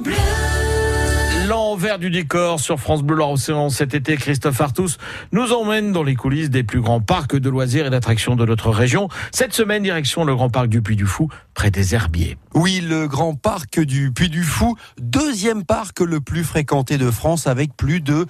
Blue. L'envers du décor sur France Bleu Océan cet été, Christophe Artus nous emmène dans les coulisses des plus grands parcs de loisirs et d'attractions de notre région. Cette semaine, direction le grand parc du Puy du Fou, près des Herbiers. Oui, le grand parc du Puy du Fou, deuxième parc le plus fréquenté de France avec plus de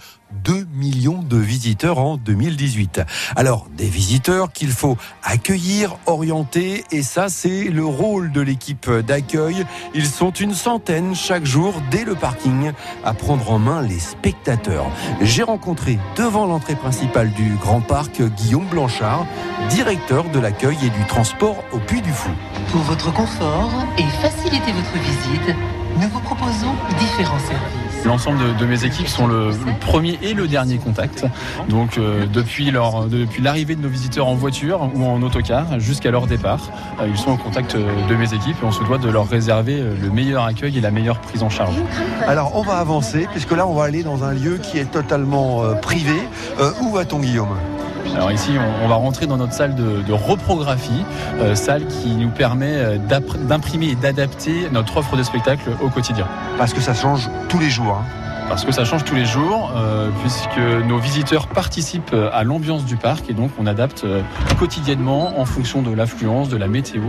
2 millions de visiteurs en 2018. Alors, des visiteurs qu'il faut accueillir, orienter, et ça, c'est le rôle de l'équipe d'accueil. Ils sont une centaine chaque jour dès le parking à prendre en main les spectateurs. J'ai rencontré devant l'entrée principale du Grand Parc Guillaume Blanchard, directeur de l'accueil et du transport au Puy du Fou. Pour votre confort et faciliter votre visite, nous vous proposons différents services. L'ensemble de, mes équipes sont le, premier et le dernier contact. Donc euh, depuis l'arrivée de nos visiteurs en voiture ou en autocar jusqu'à leur départ, euh, ils sont en contact euh, de mes équipes et on se doit de leur réserver le meilleur accueil et la meilleure prise en charge. Alors on va avancer puisque là on va aller dans un lieu qui est totalement privé. où va-t-on Guillaume? Alors ici, on, va rentrer dans notre salle de, reprographie, euh, salle qui nous permet euh, d'imprimer et d'adapter notre offre de spectacle au quotidien. Parce que ça change tous les jours. Hein. parce que ça change tous les jours, euh, puisque nos visiteurs participent à l'ambiance du parc et donc on adapte quotidiennement en fonction de l'affluence, de la météo,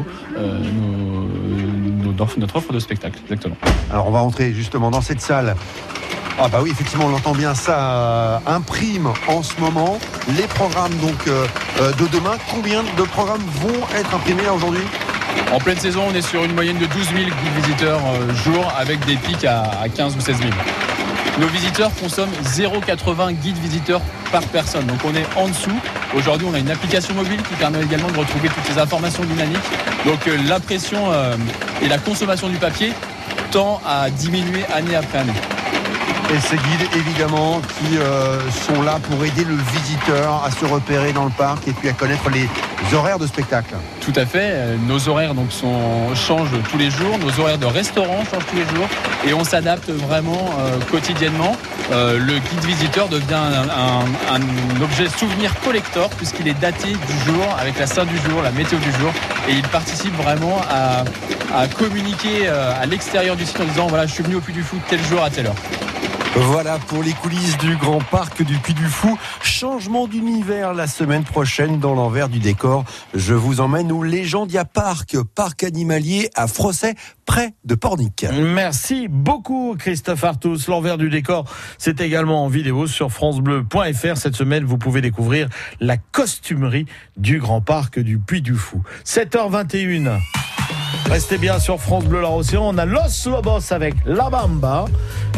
notre offre de spectacle. Exactement. Alors on va entrer justement dans cette salle ah bah oui, effectivement, on l'entend bien, ça euh, imprime en ce moment les programmes donc euh, euh, de demain. Combien de programmes vont être imprimés aujourd'hui? En pleine saison, on est sur une moyenne de 12 000 guides visiteurs jour avec des pics à 15 ou 16 000. Nos visiteurs consomment 0,80 guides visiteurs par personne. Donc on est en dessous. Aujourd'hui, on a une application mobile qui permet également de retrouver toutes ces informations dynamiques. Donc l'impression et la consommation du papier tend à diminuer année après année. Et ces guides, évidemment, qui euh, sont là pour aider le visiteur à se repérer dans le parc et puis à connaître les horaires de spectacle. Tout à fait. Euh, nos horaires donc, sont, changent tous les jours. Nos horaires de restaurant changent tous les jours. Et on s'adapte vraiment euh, quotidiennement. le guide visiteur devient un, objet souvenir collector puisqu'il est daté du jour, avec la sainte du jour, la météo du jour. Et il participe vraiment à, à communiquer à l'extérieur du site en disant voilà, je suis venu au Puy du Foot tel jour à telle heure. Voilà pour les coulisses du Grand Parc du Puy du Fou. Changement d'univers la semaine prochaine dans l'envers du décor. Je vous emmène au Légendia Park, parc animalier à Frosset, près de Pornic. Merci beaucoup Christophe Artus. L'envers du décor, c'est également en vidéo sur francebleu.fr. Cette semaine, vous pouvez découvrir la costumerie du Grand Parc du Puy du Fou. 7h21. Restez bien sur France Bleu La Océan. On a Los Lobos avec La Bamba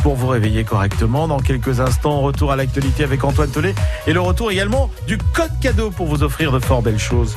pour vous réveiller correctement. Dans quelques instants, retour à l'actualité avec Antoine Tollet et le retour également du code cadeau pour vous offrir de fort belles choses.